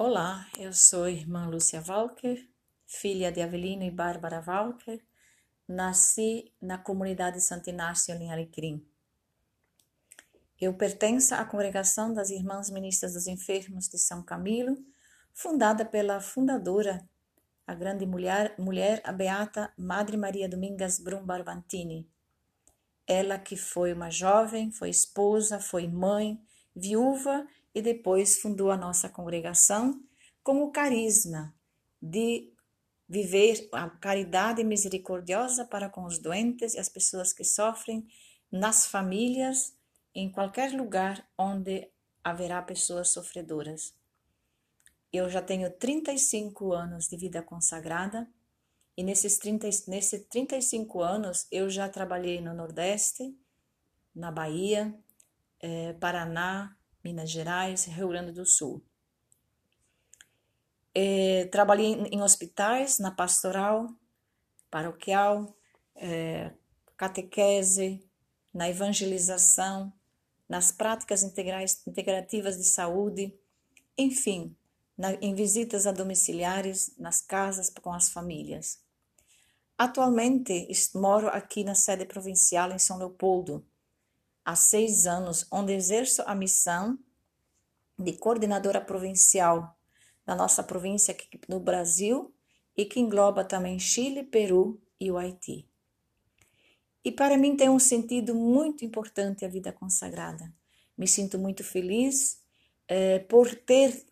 Olá, eu sou a irmã Lúcia Walker, filha de Avelino e Bárbara Walker. Nasci na comunidade Santo Inácio em Alecrim. Eu pertenço à congregação das Irmãs Ministras dos Enfermos de São Camilo, fundada pela fundadora, a grande mulher, mulher a beata Madre Maria Domingas Brum Barbantini. Ela que foi uma jovem, foi esposa, foi mãe, viúva e depois fundou a nossa congregação com o carisma de viver a caridade misericordiosa para com os doentes e as pessoas que sofrem nas famílias, em qualquer lugar onde haverá pessoas sofredoras. Eu já tenho 35 anos de vida consagrada e nesses, 30, nesses 35 anos eu já trabalhei no Nordeste, na Bahia, eh, Paraná, Minas Gerais, Rio Grande do Sul. É, trabalhei em hospitais, na pastoral, paroquial, é, catequese, na evangelização, nas práticas integrais, integrativas de saúde, enfim, na, em visitas a domiciliares, nas casas com as famílias. Atualmente moro aqui na sede provincial em São Leopoldo, há seis anos, onde exerço a missão de coordenadora provincial da nossa província aqui no Brasil e que engloba também Chile, Peru e o Haiti. E para mim tem um sentido muito importante a vida consagrada. Me sinto muito feliz eh, por ter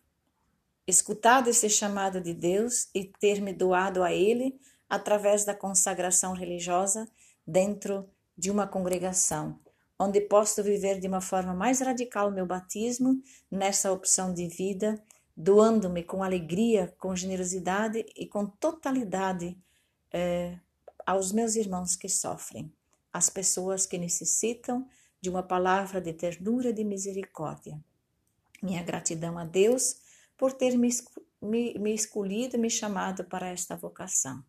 escutado esse chamado de Deus e ter me doado a Ele através da consagração religiosa dentro de uma congregação onde posso viver de uma forma mais radical o meu batismo nessa opção de vida, doando-me com alegria, com generosidade e com totalidade é, aos meus irmãos que sofrem, às pessoas que necessitam de uma palavra de ternura e de misericórdia. Minha gratidão a Deus por ter me, me, me escolhido e me chamado para esta vocação.